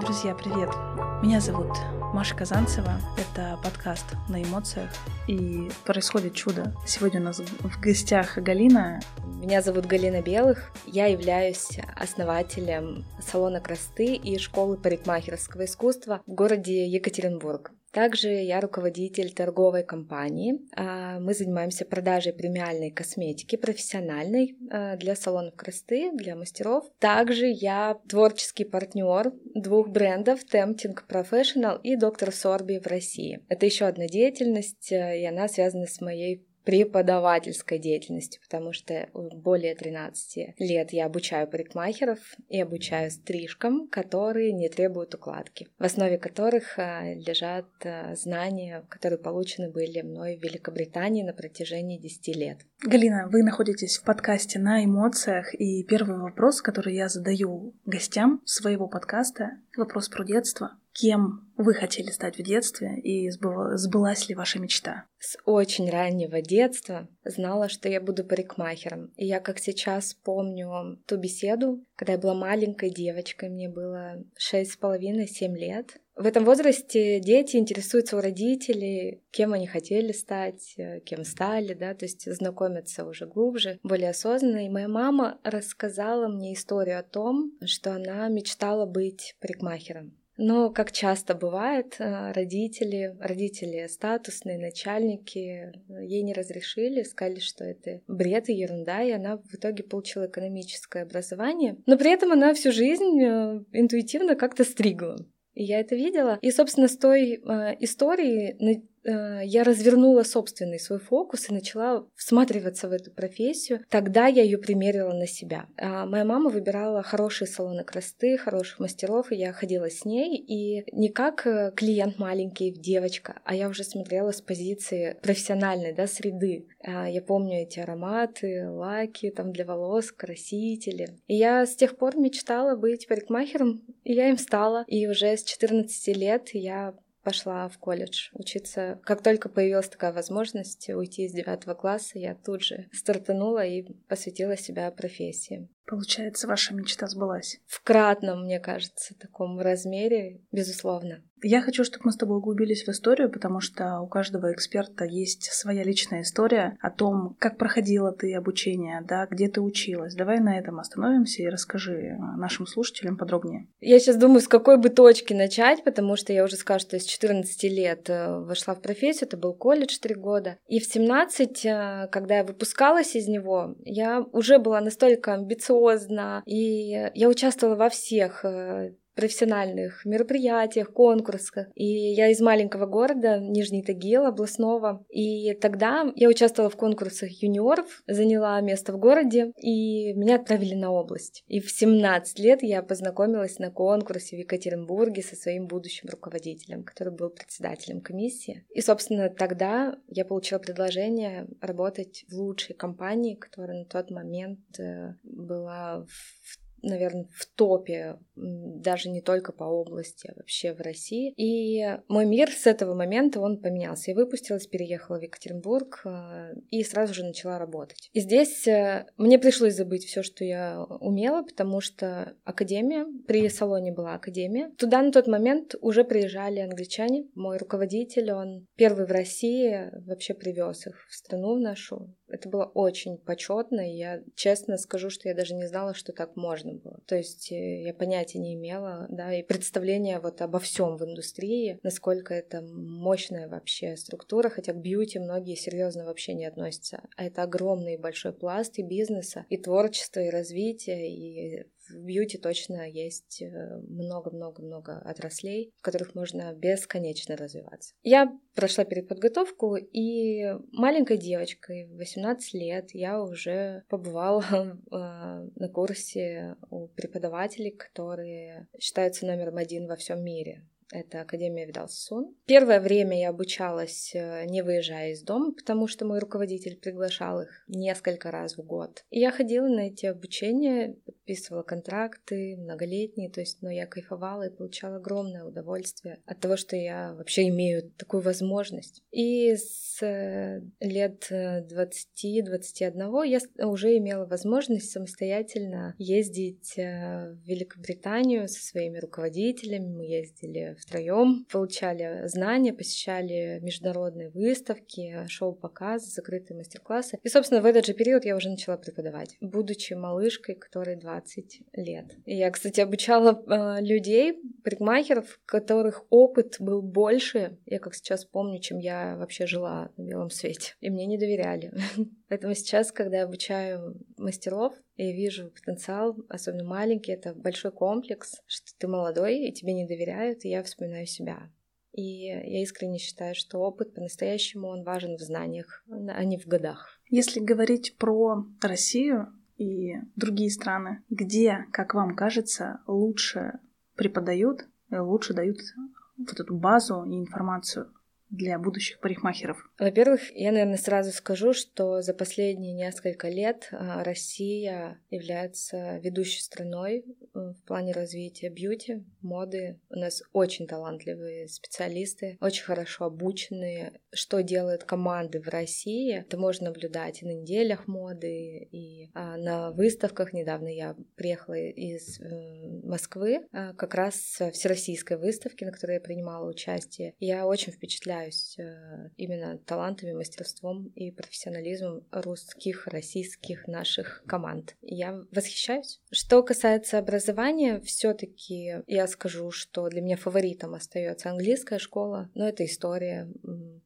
Друзья, привет! Меня зовут Маша Казанцева. Это подкаст «На эмоциях». И происходит чудо. Сегодня у нас в гостях Галина. Меня зовут Галина Белых. Я являюсь основателем салона красоты и школы парикмахерского искусства в городе Екатеринбург. Также я руководитель торговой компании. А, мы занимаемся продажей премиальной косметики профессиональной а, для салонов красоты, для мастеров. Также я творческий партнер двух брендов Tempting Professional и Dr. Sorby в России. Это еще одна деятельность, э, и она связана с моей преподавательской деятельностью, потому что более 13 лет я обучаю парикмахеров и обучаю стрижкам, которые не требуют укладки, в основе которых а, лежат а, знания, которые получены были мной в Великобритании на протяжении 10 лет. Галина, вы находитесь в подкасте «На эмоциях», и первый вопрос, который я задаю гостям своего подкаста, вопрос про детство. Кем вы хотели стать в детстве и сбылась ли ваша мечта? С очень раннего детства знала, что я буду парикмахером. И я как сейчас помню ту беседу, когда я была маленькой девочкой, мне было шесть с половиной, семь лет. В этом возрасте дети интересуются у родителей, кем они хотели стать, кем стали, да, то есть знакомятся уже глубже, более осознанно. И моя мама рассказала мне историю о том, что она мечтала быть парикмахером. Но, как часто бывает, э, родители, родители статусные, начальники ей не разрешили, сказали, что это бред и ерунда, и она в итоге получила экономическое образование. Но при этом она всю жизнь э, интуитивно как-то стригла. И я это видела. И, собственно, с той э, истории Э, я развернула собственный свой фокус и начала всматриваться в эту профессию. Тогда я ее примерила на себя. А моя мама выбирала хорошие салоны красоты, хороших мастеров, и я ходила с ней, и не как э, клиент маленький, девочка, а я уже смотрела с позиции профессиональной, да, среды. А я помню эти ароматы, лаки там для волос, красители. И я с тех пор мечтала быть парикмахером, и я им стала. И уже с 14 лет я пошла в колледж учиться. Как только появилась такая возможность уйти из девятого класса, я тут же стартанула и посвятила себя профессии. Получается, ваша мечта сбылась? В кратном, мне кажется, таком размере, безусловно. Я хочу, чтобы мы с тобой углубились в историю, потому что у каждого эксперта есть своя личная история о том, как проходила ты обучение, да, где ты училась. Давай на этом остановимся и расскажи нашим слушателям подробнее. Я сейчас думаю, с какой бы точки начать, потому что я уже скажу, что с 14 лет э, вошла в профессию, это был колледж 3 года. И в 17, э, когда я выпускалась из него, я уже была настолько амбициозна, и я участвовала во всех э, профессиональных мероприятиях, конкурсах. И я из маленького города, Нижний Тагил, областного. И тогда я участвовала в конкурсах юниоров, заняла место в городе, и меня отправили на область. И в 17 лет я познакомилась на конкурсе в Екатеринбурге со своим будущим руководителем, который был председателем комиссии. И, собственно, тогда я получила предложение работать в лучшей компании, которая на тот момент э, была в наверное, в топе даже не только по области, а вообще в России. И мой мир с этого момента, он поменялся. Я выпустилась, переехала в Екатеринбург э, и сразу же начала работать. И здесь э, мне пришлось забыть все, что я умела, потому что академия, при салоне была академия. Туда на тот момент уже приезжали англичане. Мой руководитель, он первый в России вообще привез их в страну в нашу. Это было очень почетно, и я честно скажу, что я даже не знала, что так можно было. То есть э, я понятия не имела, да, и представления вот обо всем в индустрии, насколько это мощная вообще структура, хотя к бьюти многие серьезно вообще не относятся. А это огромный большой пласт и бизнеса, и творчества, и развития, и в бьюти точно есть э, много-много-много отраслей, в которых можно бесконечно развиваться. Я прошла переподготовку, и маленькой девочкой, 18 лет, я уже побывала э, на курсе у преподавателей, которые считаются номером один во всем мире. Это Академия Видалсун. Первое время я обучалась, э, не выезжая из дома, потому что мой руководитель приглашал их несколько раз в год. И я ходила на эти обучения, подписывала контракты многолетние, то есть, но я кайфовала и получала огромное удовольствие от того, что я вообще имею такую возможность. И с э, лет 20-21 э, я уже имела возможность самостоятельно ездить в Великобританию со своими руководителями. Мы ездили втроем, получали знания, посещали международные выставки, шоу-показы, закрытые мастер-классы. И, собственно, в этот же период я уже начала преподавать, будучи малышкой, которой 20 лет. Я, кстати, обучала э, людей, парикмахеров, которых опыт был больше, я как сейчас помню, чем я вообще жила на белом свете. И мне не доверяли. Поэтому сейчас, когда я обучаю мастеров, и вижу потенциал, особенно маленький, это большой комплекс, что ты молодой, и тебе не доверяют, и я вспоминаю себя. И я искренне считаю, что опыт по-настоящему он важен в знаниях, а не в годах. Если говорить про Россию и другие страны, где, как вам кажется, лучше преподают, лучше дают вот эту базу и информацию для будущих парикмахеров? Во-первых, я, наверное, сразу скажу, что за последние несколько лет а, Россия является ведущей страной э, в плане развития бьюти, моды. У нас очень талантливые специалисты, очень хорошо обученные. Что делают команды в России, это можно наблюдать и на неделях моды, и а, на выставках. Недавно я приехала из э, Москвы, а, как раз всероссийской выставки, на которой я принимала участие. Я очень впечатляюсь э, именно талантами, мастерством и профессионализмом русских, российских наших команд. Я восхищаюсь. Что касается образования, все-таки я скажу, что для меня фаворитом остается английская школа, но это история,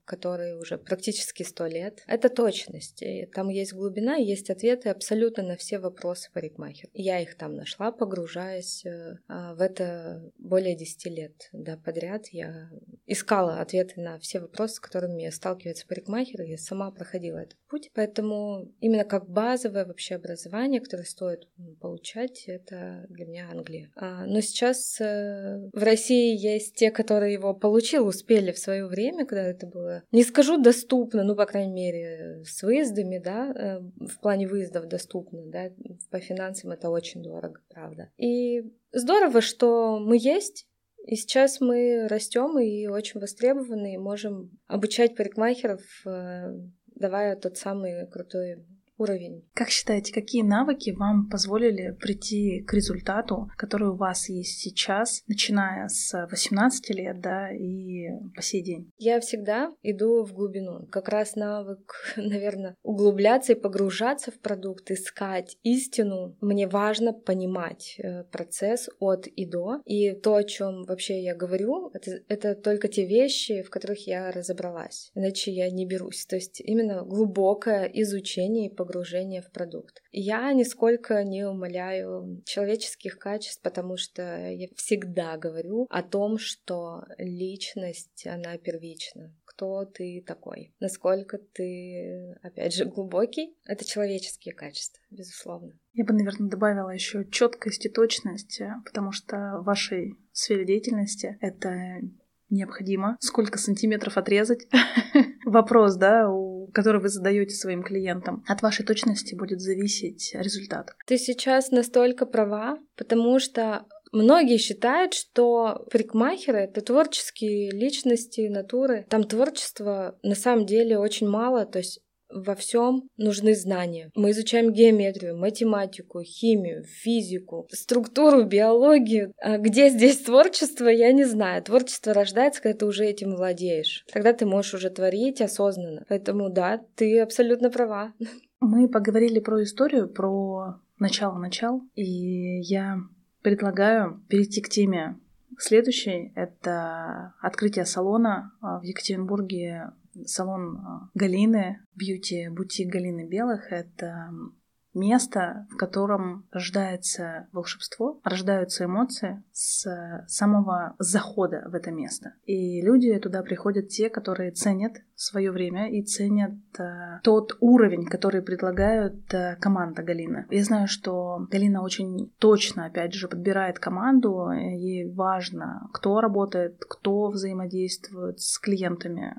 которой уже практически сто лет. Это точность. Там есть глубина, есть ответы абсолютно на все вопросы парикмахер. Я их там нашла, погружаясь э, а, в это более 10 лет да, подряд. Я искала ответы на все вопросы, с которыми сталкивается парикмахер, и сама проходила этот путь. Поэтому именно как базовое вообще образование, которое стоит получать, это для меня Англия. А, но сейчас э, в России есть те, которые его получил, успели в свое время, когда это было, не скажу доступно, ну, по крайней мере, с выездами, да, э, в плане выездов доступно, да, по финансам это очень дорого, правда. И здорово, что мы есть, и сейчас мы растем и очень востребованы, и можем обучать парикмахеров, э, давая тот самый крутой уровень. Как считаете, какие навыки вам позволили прийти к результату, который у вас есть сейчас, начиная с 18 лет, да, и по сей день? Я всегда иду в глубину. Как раз навык, наверное, углубляться и погружаться в продукт, искать истину. Мне важно понимать э, процесс от и до. И то, о чем вообще я говорю, это, это только те вещи, в которых я разобралась. Иначе я не берусь. То есть именно глубокое изучение и погружение в продукт. Я нисколько не умоляю человеческих качеств, потому что я всегда говорю о том, что личность, она первична. Кто ты такой? Насколько ты, опять же, глубокий? Это человеческие качества, безусловно. Я бы, наверное, добавила еще четкость и точность, потому что в вашей сфере деятельности это необходимо. Сколько сантиметров отрезать? Вопрос, да, у, который вы задаете своим клиентам. От вашей точности будет зависеть результат. Ты сейчас настолько права, потому что Многие считают, что парикмахеры — это творческие личности, натуры. Там творчества на самом деле очень мало, то есть во всем нужны знания. Мы изучаем геометрию, математику, химию, физику, структуру, биологию. А где здесь творчество, я не знаю. Творчество рождается, когда ты уже этим владеешь. Тогда ты можешь уже творить осознанно. Поэтому да, ты абсолютно права. Мы поговорили про историю, про начало-начал, и я предлагаю перейти к теме следующей. Это открытие салона в Екатеринбурге салон а, Галины, бьюти-бутик Галины Белых. Это место, в котором рождается волшебство, рождаются эмоции с самого захода в это место. И люди туда приходят те, которые ценят свое время и ценят э, тот уровень, который предлагают э, команда Галина. Я знаю, что Галина очень точно, опять же, подбирает команду. Ей важно, кто работает, кто взаимодействует с клиентами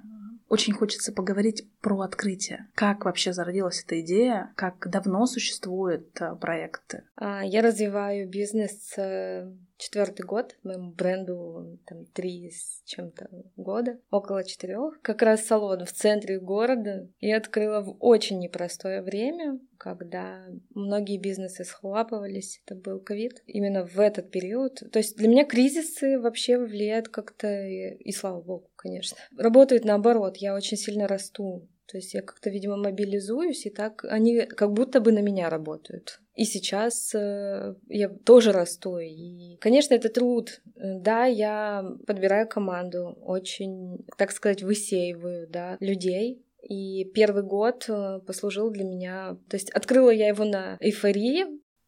очень хочется поговорить про открытие. Как вообще зародилась эта идея? Как давно существует э, проект? А, я развиваю бизнес э, четвертый год, моему бренду там три с чем-то года, около четырех. Как раз салон в центре города. Я открыла в очень непростое время, когда многие бизнесы схлапывались. Это был ковид. Именно в этот период. То есть для меня кризисы вообще влияют как-то, и слава богу, конечно. Работают наоборот. Я очень сильно расту то есть я как-то, видимо, мобилизуюсь, и так они как будто бы на меня работают. И сейчас э, я тоже расту. И, конечно, это труд. Да, я подбираю команду, очень, так сказать, высеиваю да, людей. И первый год э, послужил для меня... То есть открыла я его на эйфории,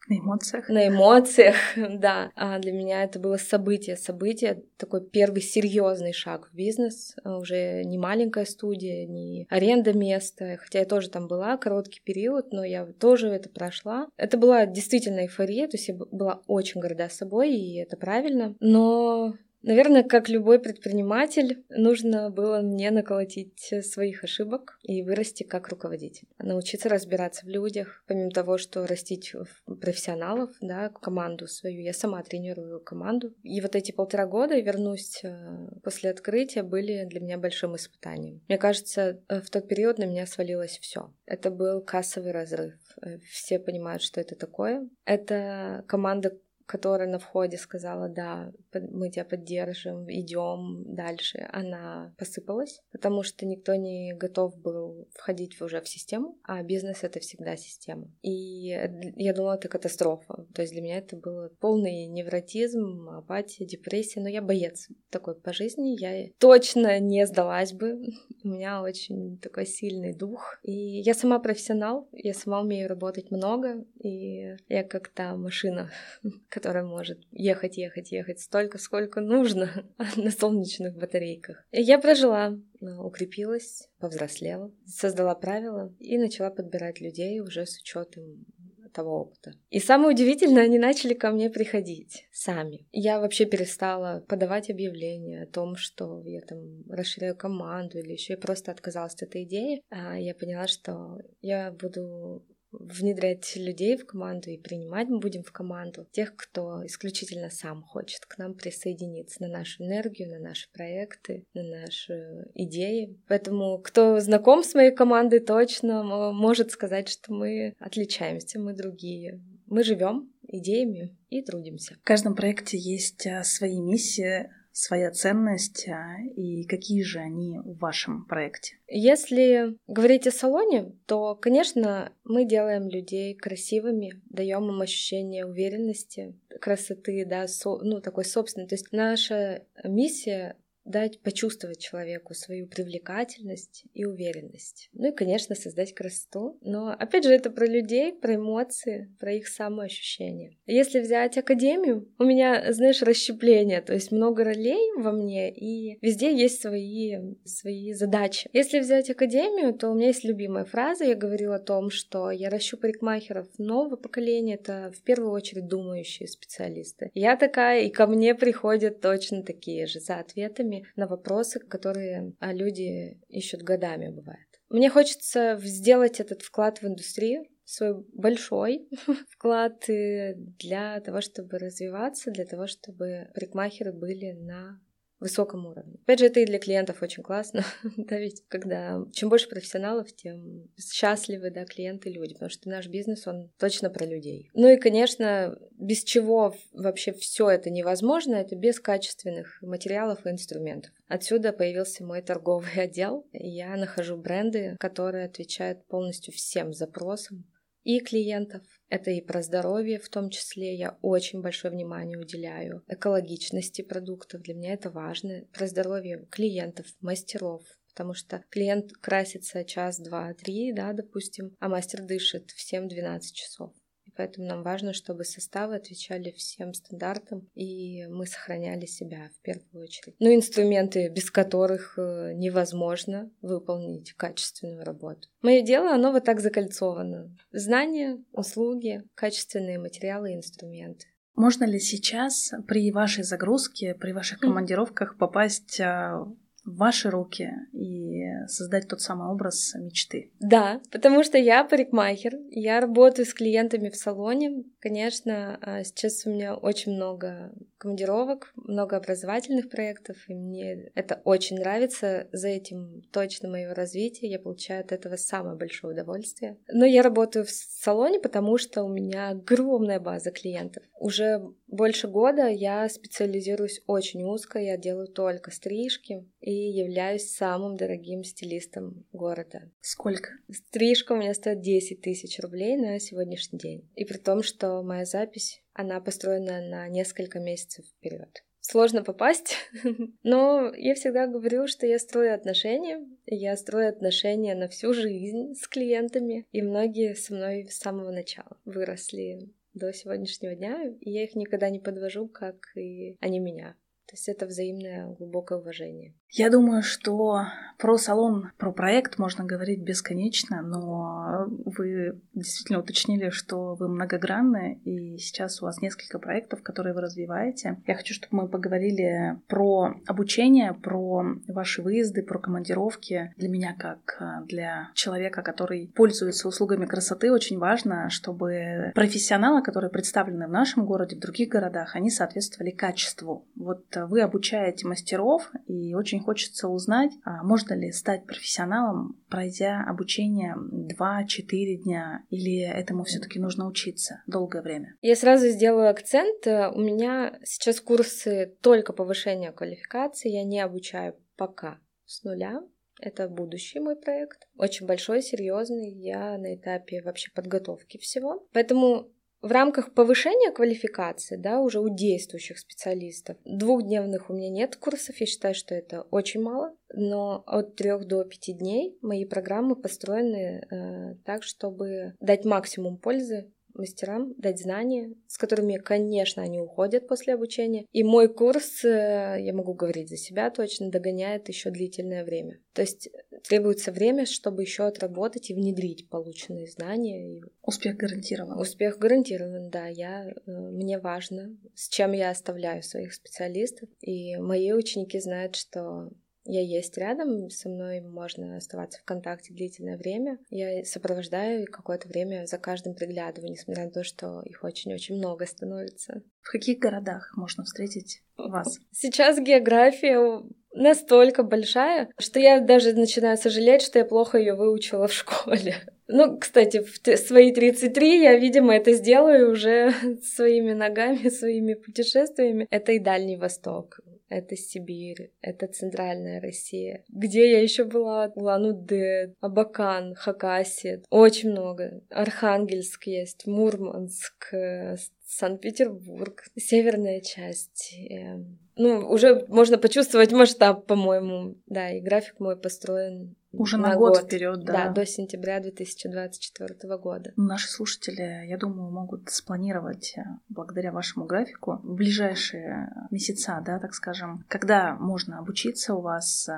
на эмоциях. На эмоциях, да. А для меня это было событие. Событие, такой первый серьезный шаг в бизнес. А уже не маленькая студия, не аренда места. Хотя я тоже там была короткий период, но я тоже это прошла. Это была действительно эйфория, то есть я была очень горда собой, и это правильно. Но Наверное, как любой предприниматель, нужно было мне наколотить своих ошибок и вырасти как руководитель. Научиться разбираться в людях, помимо того, что растить профессионалов, да, команду свою. Я сама тренирую команду. И вот эти полтора года, вернусь э, после открытия, были для меня большим испытанием. Мне кажется, э, в тот период на меня свалилось все. Это был кассовый разрыв. Э, все понимают, что это такое. Это команда, которая на входе сказала, да, мы тебя поддержим, идем дальше, она посыпалась, потому что никто не готов был входить уже в систему, а бизнес — это всегда система. И я думала, это катастрофа. То есть для меня это был полный невротизм, апатия, депрессия. Но я боец такой по жизни. Я точно не сдалась бы. У меня очень такой сильный дух. И я сама профессионал, я сама умею работать много, и я как то машина, которая может ехать, ехать, ехать столько, сколько нужно на солнечных батарейках. И я прожила, укрепилась, повзрослела, создала правила и начала подбирать людей уже с учетом того опыта. И самое удивительное, они начали ко мне приходить сами. Я вообще перестала подавать объявления о том, что я там расширяю команду или еще я просто отказалась от этой идеи. А я поняла, что я буду внедрять людей в команду и принимать мы будем в команду тех, кто исключительно сам хочет к нам присоединиться на нашу энергию, на наши проекты, на наши идеи. Поэтому кто знаком с моей командой, точно может сказать, что мы отличаемся, мы другие. Мы живем идеями и трудимся. В каждом проекте есть а, свои миссии, своя ценность а, и какие же они в вашем проекте? Если говорить о салоне, то, конечно, мы делаем людей красивыми, даем им ощущение уверенности, красоты, да, со, ну, такой собственной. То есть наша миссия дать почувствовать человеку свою привлекательность и уверенность. Ну и, конечно, создать красоту. Но, опять же, это про людей, про эмоции, про их самоощущение. Если взять академию, у меня, знаешь, расщепление, то есть много ролей во мне, и везде есть свои, свои задачи. Если взять академию, то у меня есть любимая фраза, я говорила о том, что я ращу парикмахеров нового поколения, это в первую очередь думающие специалисты. Я такая, и ко мне приходят точно такие же за ответами, на вопросы, которые а, люди ищут годами, бывает. Мне хочется сделать этот вклад в индустрию, свой большой вклад э, для того, чтобы развиваться, для того, чтобы парикмахеры были на высоком уровне. Опять же, это и для клиентов очень классно, да, ведь когда чем больше профессионалов, тем счастливы, да, клиенты, люди, потому что наш бизнес, он точно про людей. Ну и, конечно, без чего вообще все это невозможно, это без качественных материалов и инструментов. Отсюда появился мой торговый отдел. Я нахожу бренды, которые отвечают полностью всем запросам и клиентов. Это и про здоровье в том числе. Я очень большое внимание уделяю экологичности продуктов. Для меня это важно. Про здоровье клиентов, мастеров, потому что клиент красится час, два, три, да, допустим, а мастер дышит в 7-12 часов поэтому нам важно, чтобы составы отвечали всем стандартам, и мы сохраняли себя в первую очередь. Ну, инструменты, без которых э, невозможно выполнить качественную работу. Мое дело, оно вот так закольцовано. Знания, услуги, качественные материалы и инструменты. Можно ли сейчас при вашей загрузке, при ваших командировках попасть а, в ваши руки и создать тот самый образ мечты. Да, потому что я парикмахер, я работаю с клиентами в салоне. Конечно, а, сейчас у меня очень много командировок, много образовательных проектов, и мне это очень нравится. За этим точно мое развитие, я получаю от этого самое большое удовольствие. Но я работаю в салоне, потому что у меня огромная база клиентов. Уже больше года я специализируюсь очень узко, я делаю только стрижки и являюсь самым дорогим стилистом города. Сколько? Стрижка у меня стоит 10 тысяч рублей на сегодняшний день. И при том, что моя запись, она построена на несколько месяцев вперед сложно попасть, но я всегда говорю, что я строю отношения, я строю отношения на всю жизнь с клиентами, и многие со мной с самого начала выросли до сегодняшнего дня, и я их никогда не подвожу, как и они меня. То есть это взаимное глубокое уважение. Я думаю, что про салон, про проект можно говорить бесконечно, но вы действительно уточнили, что вы многогранны, и сейчас у вас несколько проектов, которые вы развиваете. Я хочу, чтобы мы поговорили про обучение, про ваши выезды, про командировки. Для меня, как для человека, который пользуется услугами красоты, очень важно, чтобы профессионалы, которые представлены в нашем городе, в других городах, они соответствовали качеству. Вот вы обучаете мастеров, и очень хочется узнать, а можно ли стать профессионалом, пройдя обучение 2-4 дня, или этому все-таки нужно учиться долгое время? Я сразу сделаю акцент. У меня сейчас курсы только повышения квалификации, я не обучаю пока с нуля. Это будущий мой проект. Очень большой, серьезный. Я на этапе вообще подготовки всего. Поэтому в рамках повышения квалификации, да, уже у действующих специалистов, двухдневных у меня нет курсов, я считаю, что это очень мало, но от трех до пяти дней мои программы построены э, так, чтобы дать максимум пользы мастерам дать знания, с которыми, конечно, они уходят после обучения. И мой курс, э, я могу говорить за себя точно, догоняет еще длительное время. То есть требуется время, чтобы еще отработать и внедрить полученные знания. Успех гарантирован. Успех гарантирован, да. Я, э, мне важно, с чем я оставляю своих специалистов. И мои ученики знают, что я есть рядом, со мной можно оставаться в контакте длительное время. Я сопровождаю какое-то время за каждым приглядываю, несмотря на то, что их очень-очень много становится. В каких городах можно встретить вас? Сейчас география настолько большая, что я даже начинаю сожалеть, что я плохо ее выучила в школе. Ну, кстати, в свои 33 я, видимо, это сделаю уже своими ногами, своими путешествиями. Это и Дальний Восток, это Сибирь, это Центральная Россия. Где я еще была? Улан-Удэ, Абакан, Хакасия. Очень много. Архангельск есть, Мурманск, э, Санкт-Петербург, северная часть. Эм, ну, уже можно почувствовать масштаб, по-моему. Да, и график мой построен уже на, на год, год вперед, да. Да, до сентября 2024 года. Наши слушатели, я думаю, могут спланировать э, благодаря вашему графику в ближайшие месяца, да, так скажем, когда можно обучиться у вас, э,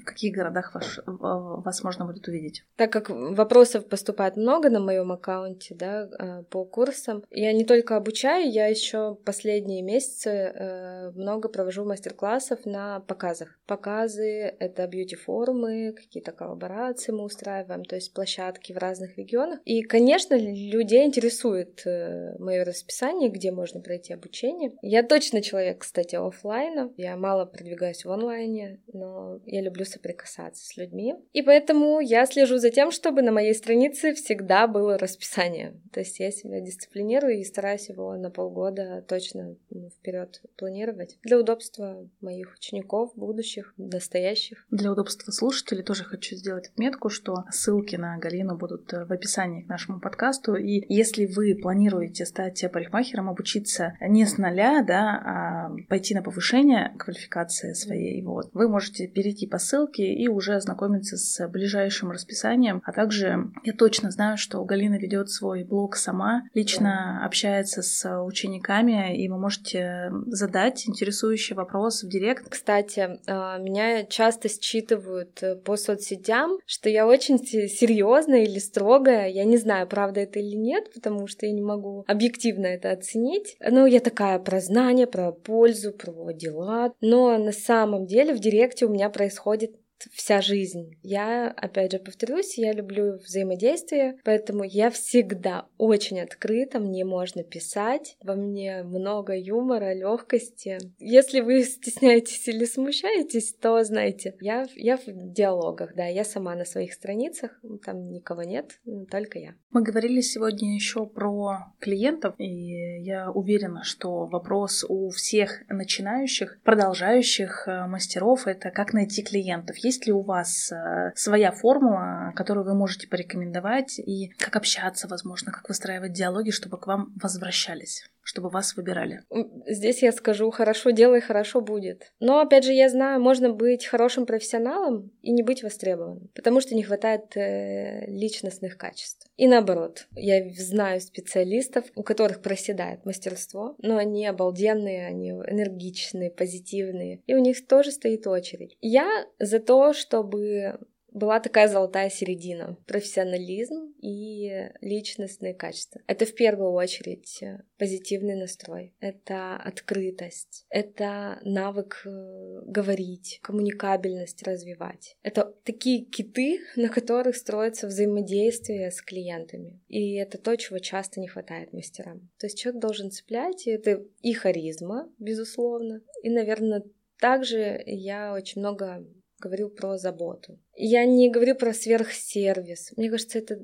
в каких городах ваш, вас можно будет увидеть. Так как вопросов поступает много на моем аккаунте, да, э, по курсам, я не только обучаю, я еще последние месяцы много провожу мастер-классов на показах. Показы — это бьюти-форумы, какие-то коллаборации мы устраиваем, то есть площадки в разных регионах. И, конечно, людей интересует э, мое расписание, где можно пройти обучение. Я точно человек, кстати, офлайна. Я мало продвигаюсь в онлайне, но я люблю соприкасаться с людьми. И поэтому я слежу за тем, чтобы на моей странице всегда было расписание. То есть я себя дисциплинирую и стараюсь его на полгода точно вперед планировать для удобства моих учеников, будущих, настоящих. Для удобства слушателей тоже хочу сделать отметку, что ссылки на Галину будут э, в описании к нашему подкасту. И если вы планируете стать парикмахером, обучиться не с нуля, да, а пойти на повышение квалификации своей, вот, вы можете перейти по ссылке и уже ознакомиться с ближайшим расписанием. А также я точно знаю, что Галина ведет свой блог сама, лично общается с учениками, и вы можете задать интересующий вопрос в директ. Кстати, а, меня часто считывают э, по соцсетям соцсетям, что я очень серьезная или строгая. Я не знаю, правда это или нет, потому что я не могу объективно это оценить. Но я такая про знания, про пользу, про дела. Но на самом деле в директе у меня происходит вся жизнь. Я, опять же, повторюсь, я люблю взаимодействие, поэтому я всегда очень открыта, мне можно писать, во мне много юмора, легкости. Если вы стесняетесь или смущаетесь, то знаете, я, я в диалогах, да, я сама на своих страницах, там никого нет, только я. Мы говорили сегодня еще про клиентов, и я уверена, что вопрос у всех начинающих, продолжающих э, мастеров — это как найти клиентов. Есть есть ли у вас э, своя формула, которую вы можете порекомендовать, и как общаться, возможно, как выстраивать диалоги, чтобы к вам возвращались? Чтобы вас выбирали? Здесь я скажу, хорошо делай, хорошо будет. Но, опять же, я знаю, можно быть хорошим профессионалом и не быть востребованным, потому что не хватает э, личностных качеств. И наоборот, я знаю специалистов, у которых проседает мастерство, но они обалденные, они энергичные, позитивные, и у них тоже стоит очередь. Я за то, чтобы была такая золотая середина. Профессионализм и личностные качества. Это в первую очередь э, позитивный настрой. Это открытость. Это навык э, говорить, коммуникабельность развивать. Это такие киты, на которых строится взаимодействие с клиентами. И это то, чего часто не хватает мастерам. То есть человек должен цеплять, и это и харизма, безусловно. И, наверное, также я очень много говорю про заботу. Я не говорю про сверхсервис. Мне кажется, это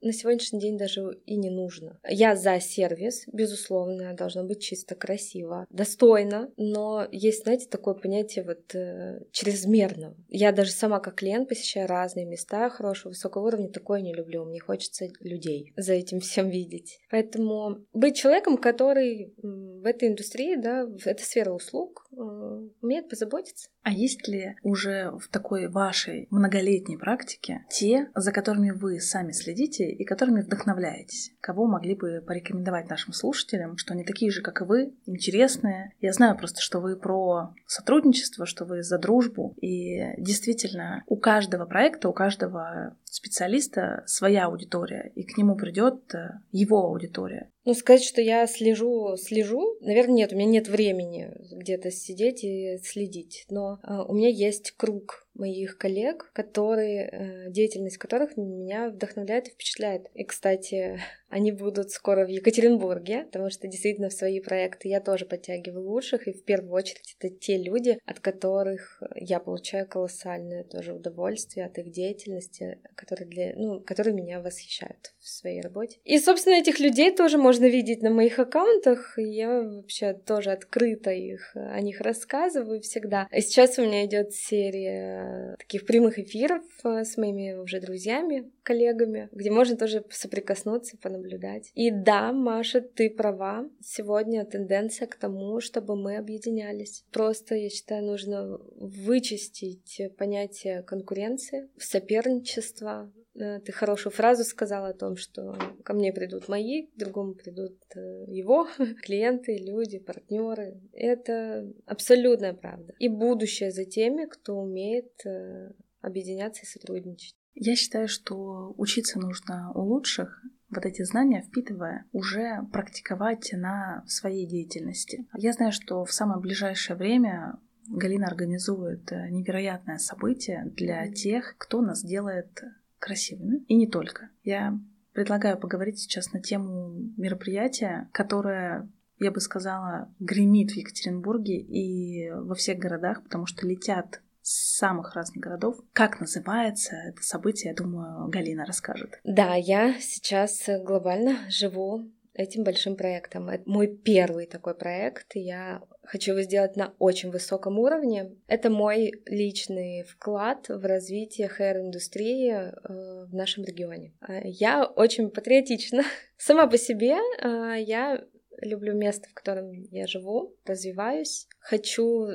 на сегодняшний день даже и не нужно. Я за сервис, безусловно, должно быть чисто красиво, достойно, но есть, знаете, такое понятие вот э, чрезмерного. Я даже сама как клиент посещаю разные места хорошего, высокого уровня, такое не люблю. Мне хочется людей за этим всем видеть. Поэтому быть человеком, который в этой индустрии, да, в этой сфере услуг, э, умеет позаботиться. А есть ли уже в такой вашей многолетней практике те, за которыми вы сами следите и которыми вдохновляетесь? Кого могли бы порекомендовать нашим слушателям, что они такие же, как и вы, интересные? Я знаю просто, что вы про сотрудничество, что вы за дружбу. И действительно, у каждого проекта, у каждого специалиста своя аудитория, и к нему придет э, его аудитория. Ну, сказать, что я слежу, слежу, наверное, нет, у меня нет времени где-то сидеть и следить, но э, у меня есть круг моих коллег, которые, э, деятельность которых меня вдохновляет и впечатляет. И, кстати, они будут скоро в Екатеринбурге, потому что действительно в свои проекты я тоже подтягиваю лучших, и в первую очередь это те люди, от которых я получаю колоссальное тоже удовольствие от их деятельности, которые, для, ну, которые меня восхищают в своей работе. И, собственно, этих людей тоже можно видеть на моих аккаунтах, я вообще тоже открыто их, о них рассказываю всегда. И сейчас у меня идет серия таких прямых эфиров э, с моими уже друзьями, коллегами, где можно тоже соприкоснуться, наблюдать. И да, Маша, ты права. Сегодня тенденция к тому, чтобы мы объединялись. Просто, я считаю, нужно вычистить понятие конкуренции, соперничества, э, ты хорошую фразу сказала о том, что ко мне придут мои, к другому придут э, его клиенты, люди, партнеры. Это абсолютная правда. И будущее за теми, кто умеет э, объединяться и сотрудничать. Я считаю, что учиться нужно у лучших, вот эти знания, впитывая, уже практиковать на своей деятельности. Я знаю, что в самое ближайшее время Галина организует э, невероятное событие для тех, кто нас делает красивыми. И не только. Я предлагаю поговорить сейчас на тему мероприятия, которое я бы сказала, гремит в Екатеринбурге и во всех городах, потому что летят самых разных городов. Как называется это событие, я думаю, Галина расскажет. Да, я сейчас глобально живу этим большим проектом. Это мой первый такой проект, я хочу его сделать на очень высоком уровне. Это мой личный вклад в развитие хэр-индустрии э, в нашем регионе. Э, я очень патриотична. Сама по себе э, я люблю место, в котором я живу, развиваюсь. Хочу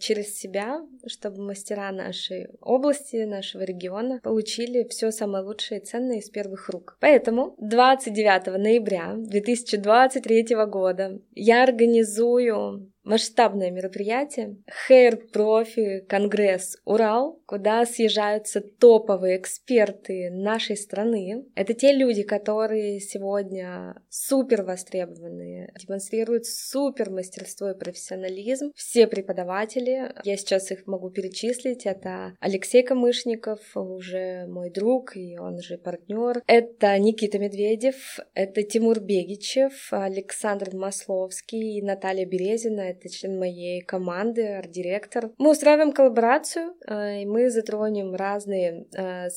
через себя, чтобы мастера нашей области, нашего региона получили все самое лучшее и ценное из первых рук. Поэтому 29 ноября 2023 года я организую масштабное мероприятие Hair Profi Конгресс Урал, куда съезжаются топовые эксперты нашей страны. Это те люди, которые сегодня супер востребованные, демонстрируют супер мастерство и профессионализм. Все преподаватели, я сейчас их могу перечислить, это Алексей Камышников, уже мой друг, и он же партнер. Это Никита Медведев, это Тимур Бегичев, Александр Масловский и Наталья Березина, это член моей команды, арт-директор. Мы устраиваем коллаборацию, э, и мы затронем разные э,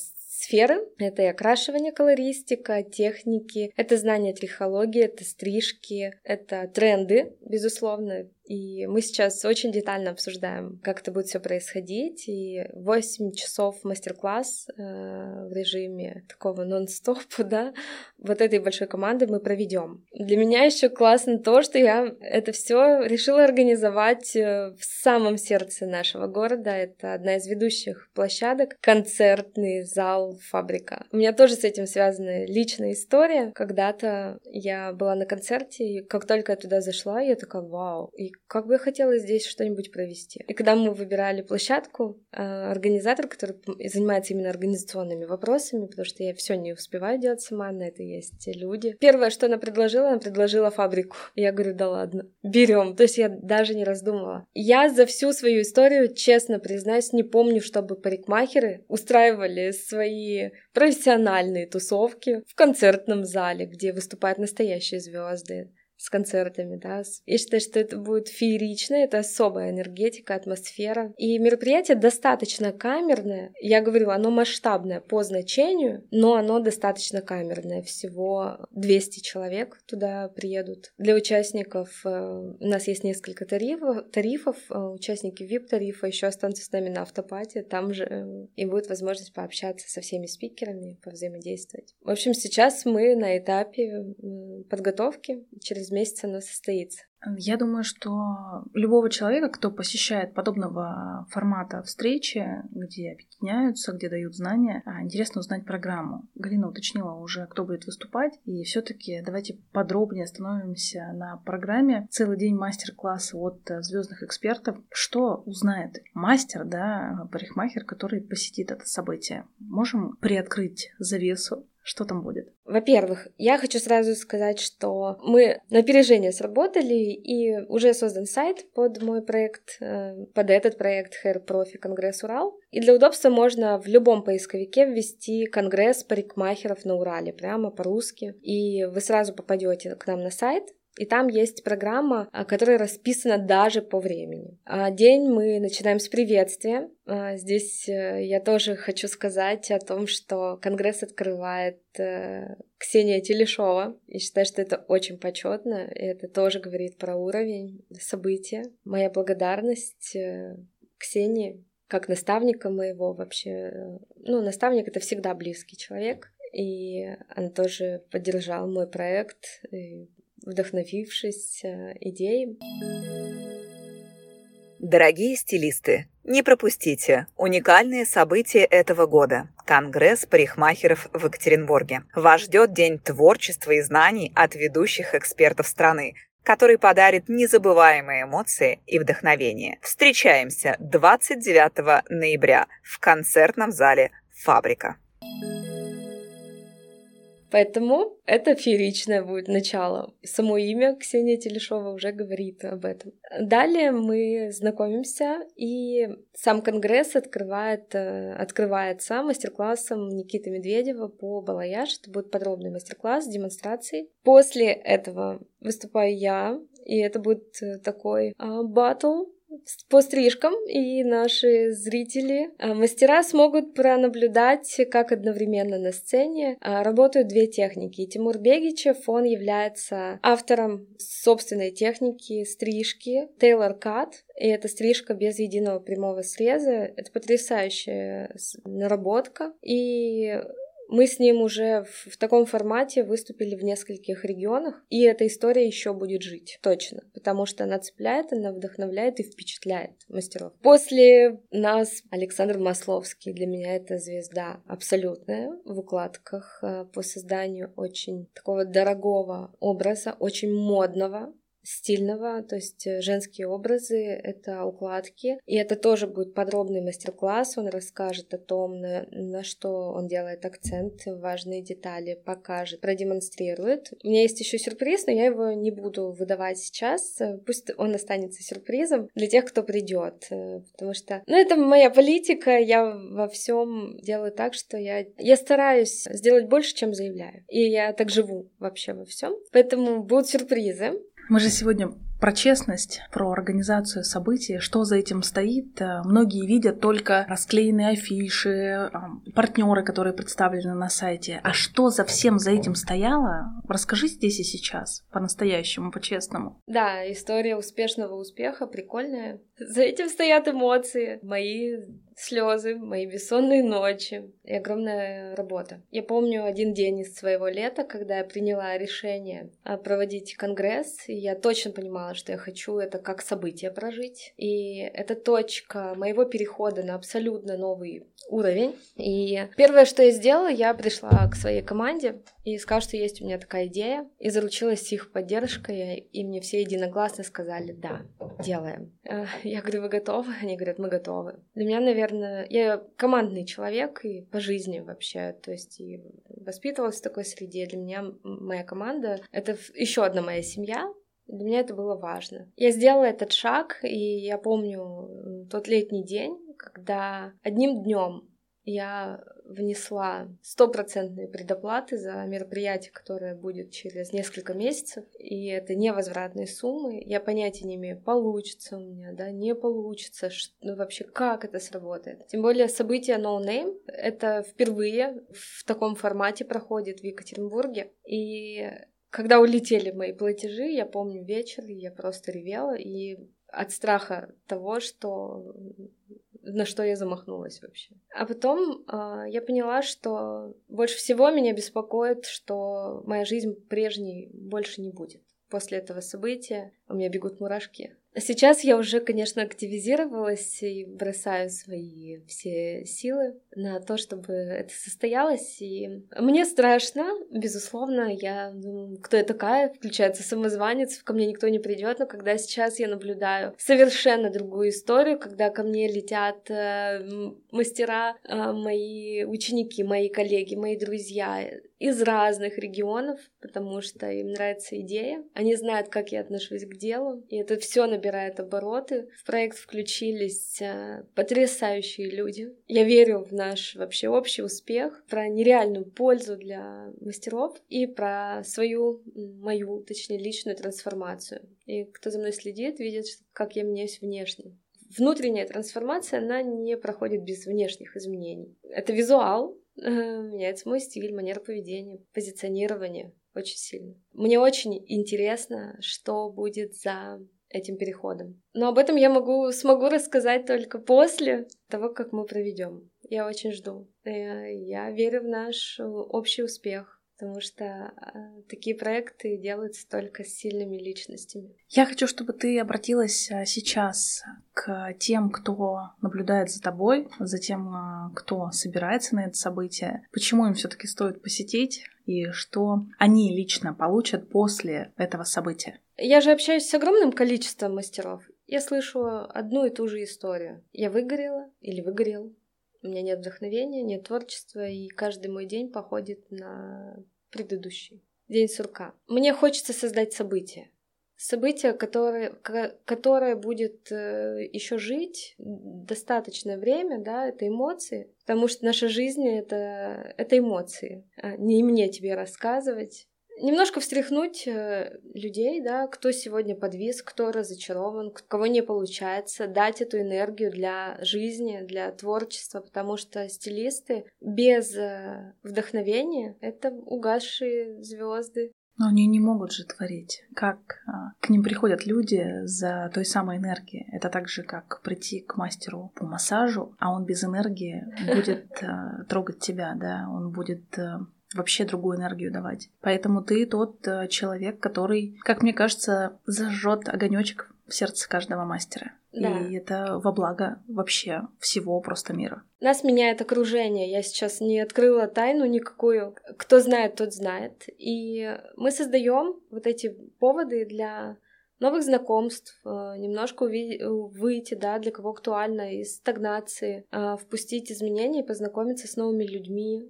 сферы. Это и окрашивание, колористика, техники, это знание трихологии, это стрижки, это тренды, безусловно, и мы сейчас очень детально обсуждаем, как это будет все происходить. И 8 часов мастер-класс э, в режиме такого нон-стопа, да, вот этой большой команды мы проведем. Для меня еще классно то, что я это все решила организовать э, в самом сердце нашего города. Это одна из ведущих площадок, концертный зал «Фабрика». У меня тоже с этим связана личная история. Когда-то я была на концерте, и как только я туда зашла, я такая, вау, и как бы я хотела здесь что-нибудь провести. И когда мы выбирали площадку, э, организатор, который занимается именно организационными вопросами, потому что я все не успеваю делать сама, на это есть люди. Первое, что она предложила, она предложила фабрику. Я говорю, да ладно, берем. То есть я даже не раздумывала. Я за всю свою историю, честно признаюсь, не помню, чтобы парикмахеры устраивали свои профессиональные тусовки в концертном зале, где выступают настоящие звезды с концертами, да. Я считаю, что это будет феерично, это особая энергетика, атмосфера. И мероприятие достаточно камерное. Я говорю, оно масштабное по значению, но оно достаточно камерное. Всего 200 человек туда приедут. Для участников э, у нас есть несколько тарифов, тарифов э, участники VIP-тарифа еще останутся с нами на автопате, там же э, и будет возможность пообщаться со всеми спикерами, повзаимодействовать. В общем, сейчас мы на этапе подготовки. Через месяца оно состоится. Я думаю, что любого человека, кто посещает подобного формата встречи, где объединяются, где дают знания, а, интересно узнать программу. Галина уточнила уже, кто будет выступать, и все-таки давайте подробнее остановимся на программе. Целый день мастер-класс от звездных экспертов. Что узнает мастер, да, парикмахер, который посетит это событие? Можем приоткрыть завесу что там будет? Во-первых, я хочу сразу сказать, что мы на опережение сработали, и уже создан сайт под мой проект, э, под этот проект Hair Profi Конгресс Урал. И для удобства можно в любом поисковике ввести Конгресс парикмахеров на Урале, прямо по-русски. И вы сразу попадете к нам на сайт, и там есть программа, а, которая расписана даже по времени. А, день мы начинаем с приветствия. А, здесь э, я тоже хочу сказать о том, что Конгресс открывает э, Ксения Телешова. Я считаю, что это очень почетно, и это тоже говорит про уровень события. Моя благодарность э, Ксении как наставника моего вообще. Ну, наставник — это всегда близкий человек, и она тоже поддержала мой проект, и вдохновившись э, идеей. Дорогие стилисты, не пропустите уникальные события этого года – Конгресс парикмахеров в Екатеринбурге. Вас ждет день творчества и знаний от ведущих экспертов страны, который подарит незабываемые эмоции и вдохновение. Встречаемся 29 ноября в концертном зале «Фабрика». Поэтому это фееричное будет начало. Само имя Ксения Телешова уже говорит об этом. Далее мы знакомимся, и сам конгресс открывает, э, открывается мастер-классом Никиты Медведева по балаяж. Это будет подробный мастер-класс с демонстрацией. После этого выступаю я, и это будет э, такой а, батл по стрижкам, и наши зрители, а, мастера смогут пронаблюдать, как одновременно на сцене а, работают две техники. Тимур Бегичев, он является автором собственной техники стрижки Taylor Cut, и это стрижка без единого прямого среза. Это потрясающая наработка. И мы с ним уже в, в таком формате выступили в нескольких регионах, и эта история еще будет жить, точно, потому что она цепляет, она вдохновляет и впечатляет мастеров. После нас Александр Масловский, для меня это звезда абсолютная в укладках э, по созданию очень такого дорогого образа, очень модного, стильного, то есть э, женские образы, это укладки. И это тоже будет подробный мастер-класс, он расскажет о том, на, на что он делает акцент, важные детали, покажет, продемонстрирует. У меня есть еще сюрприз, но я его не буду выдавать сейчас, пусть он останется сюрпризом для тех, кто придет, э, потому что, ну, это моя политика, я во всем делаю так, что я, я стараюсь сделать больше, чем заявляю. И я так живу вообще во всем. Поэтому будут сюрпризы. Мы же сегодня про честность, про организацию событий, что за этим стоит. Э, многие видят только расклеенные афиши, партнеры, которые представлены на сайте. А что за всем за этим стояло? Расскажи здесь и сейчас, по-настоящему, по-честному. Да, история успешного успеха прикольная. За этим стоят эмоции, мои слезы, мои бессонные ночи и огромная работа. Я помню один день из своего лета, когда я приняла решение а, проводить конгресс, и я точно понимала, что я хочу это как событие прожить. И это точка моего перехода на абсолютно новый уровень. И первое, что я сделала, я пришла к своей команде и сказала, что есть у меня такая идея, и заручилась их поддержкой, и мне все единогласно сказали «да, делаем». Э, я говорю, вы готовы? Они говорят, мы готовы. Для меня, наверное, я командный человек и по жизни вообще, то есть и воспитывалась в такой среде. Для меня моя команда — это еще одна моя семья, для меня это было важно. Я сделала этот шаг, и я помню тот летний день, когда одним днем я внесла стопроцентные предоплаты за мероприятие, которое будет через несколько месяцев, и это невозвратные суммы. Я понятия не имею, получится у меня, да, не получится, что, ну вообще как это сработает. Тем более событие No Name — это впервые в таком формате проходит в Екатеринбурге, и когда улетели мои платежи, я помню вечер, я просто ревела, и от страха того, что на что я замахнулась вообще. А потом э, я поняла, что больше всего меня беспокоит, что моя жизнь прежней больше не будет. После этого события у меня бегут мурашки Сейчас я уже, конечно, активизировалась и бросаю свои все силы на то, чтобы это состоялось. И мне страшно, безусловно. Я думаю, кто я такая? Включается самозванец, ко мне никто не придет. Но когда сейчас я наблюдаю совершенно другую историю, когда ко мне летят э, мастера, э, мои ученики, мои коллеги, мои друзья из разных регионов, потому что им нравится идея. Они знают, как я отношусь к делу, и это все набирает обороты. В проект включились э, потрясающие люди. Я верю в наш вообще общий успех, про нереальную пользу для мастеров и про свою, мою, точнее, личную трансформацию. И кто за мной следит, видит, как я меняюсь внешне внутренняя трансформация, она не проходит без внешних изменений. Это визуал, э, меняется мой стиль, манера поведения, позиционирование очень сильно. Мне очень интересно, что будет за этим переходом. Но об этом я могу, смогу рассказать только после того, как мы проведем. Я очень жду. Э, я верю в наш общий успех потому что э, такие проекты делаются только с сильными личностями. Я хочу, чтобы ты обратилась э, сейчас к тем, кто наблюдает за тобой, за тем, э, кто собирается на это событие, почему им все-таки стоит посетить и что они лично получат после этого события. Я же общаюсь с огромным количеством мастеров. Я слышу одну и ту же историю. Я выгорела или выгорел, у меня нет вдохновения, нет творчества, и каждый мой день походит на предыдущий. День сурка. Мне хочется создать событие. Событие, которое, которое будет э, еще жить достаточное время, да, это эмоции, потому что наша жизнь это, это эмоции. А не мне тебе рассказывать, немножко встряхнуть э, людей, да, кто сегодня подвис, кто разочарован, кого не получается, дать эту энергию для жизни, для творчества, потому что стилисты без э, вдохновения — это угасшие звезды. Но они не могут же творить. Как а, к ним приходят люди за той самой энергией. Это так же, как прийти к мастеру по массажу, а он без энергии будет а, трогать тебя, да, он будет вообще другую энергию давать. Поэтому ты тот э, человек, который, как мне кажется, зажжет огонечек в сердце каждого мастера. Да. И это во благо вообще всего просто мира. Нас меняет окружение. Я сейчас не открыла тайну никакую. Кто знает, тот знает. И мы создаем вот эти поводы для новых знакомств, э, немножко выйти, да, для кого актуально, из стагнации, э, впустить изменения и познакомиться с новыми людьми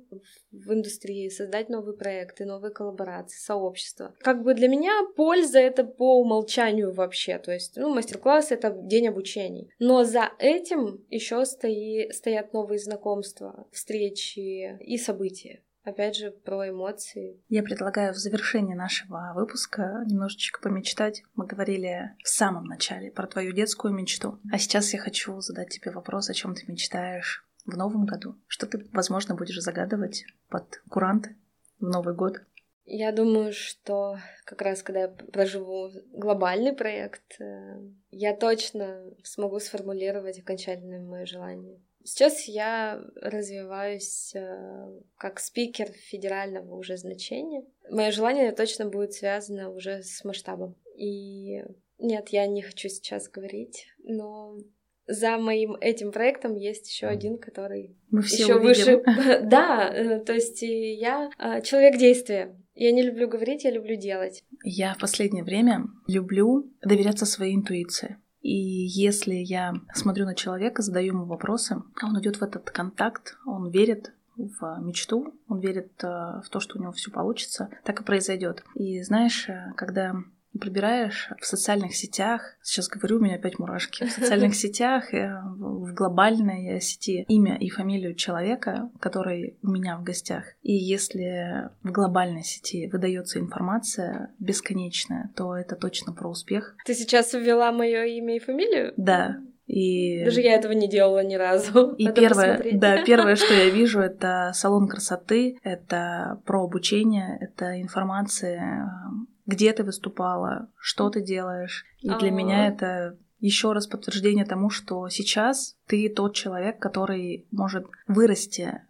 в индустрии, создать новые проекты, новые коллаборации, сообщества. Как бы для меня польза это по умолчанию вообще, то есть, ну, мастер-класс — это день обучений. Но за этим еще стоят новые знакомства, встречи и события. Опять же, про эмоции. Я предлагаю в завершении нашего выпуска немножечко помечтать. Мы говорили в самом начале про твою детскую мечту. А сейчас я хочу задать тебе вопрос, о чем ты мечтаешь в новом году. Что ты, возможно, будешь загадывать под куранты в Новый год? Я думаю, что как раз когда я проживу глобальный проект, э, я точно смогу сформулировать окончательное мое желание. Сейчас я развиваюсь э, как спикер федерального уже значения. Мое желание точно будет связано уже с масштабом. И нет, я не хочу сейчас говорить, но за моим этим проектом есть еще один, который Мы все еще увидим. выше. Да, э, то есть я э, человек действия. Я не люблю говорить, я люблю делать. Я в последнее время люблю доверяться своей интуиции. И если я смотрю на человека, задаю ему вопросы, он идет в этот контакт, он верит в мечту, он верит э, в то, что у него все получится, так и произойдет. И знаешь, э, когда пробираешь в социальных сетях, сейчас говорю, у меня опять мурашки, в социальных сетях, э, в глобальной сети имя и фамилию человека, который у меня в гостях. И если в глобальной сети выдается информация бесконечная, то это точно про успех. Ты сейчас ввела мое имя и фамилию? Да, и... Даже я этого не делала ни разу. И первое, да, первое, что я вижу, это салон красоты, это про обучение, это информация где ты выступала, что ты делаешь. И для А-а-а. меня это еще раз подтверждение тому, что сейчас ты тот человек, который может вырасти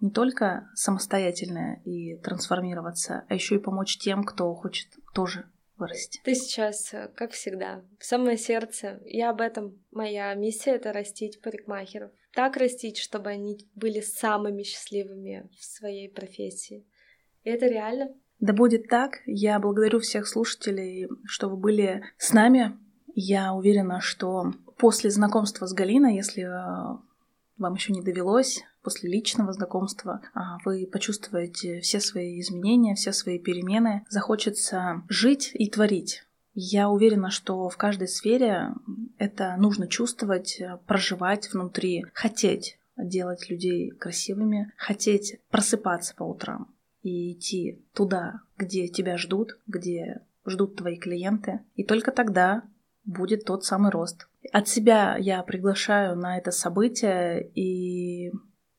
не только самостоятельно и трансформироваться, а еще и помочь тем, кто хочет тоже вырасти. Ты сейчас, как всегда, в самое сердце. Я об этом. Моя миссия — это растить парикмахеров. Так растить, чтобы они были самыми счастливыми в своей профессии. И это реально. Да будет так. Я благодарю всех слушателей, что вы были с нами. Я уверена, что после знакомства с Галиной, если э, вам еще не довелось, после личного знакомства а, вы почувствуете все свои изменения, все свои перемены, захочется жить и творить. Я уверена, что в каждой сфере это нужно чувствовать, проживать внутри, хотеть делать людей красивыми, хотеть просыпаться по утрам, и идти туда, где тебя ждут, где ждут твои клиенты. И только тогда будет тот самый рост. От себя я приглашаю на это событие, и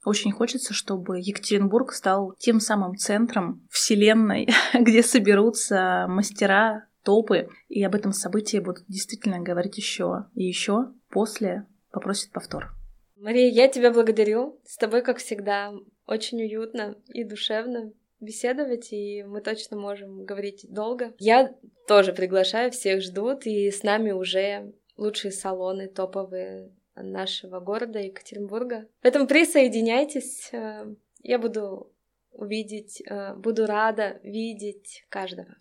очень хочется, чтобы Екатеринбург стал тем самым центром вселенной, где соберутся мастера, топы, и об этом событии будут действительно говорить еще и еще после попросит повтор. Мария, я тебя благодарю. С тобой, как всегда, очень уютно и душевно беседовать, и мы точно можем говорить долго. Я тоже приглашаю, всех ждут, и с нами уже лучшие салоны топовые нашего города Екатеринбурга. Поэтому присоединяйтесь, э, я буду увидеть, э, буду рада видеть каждого.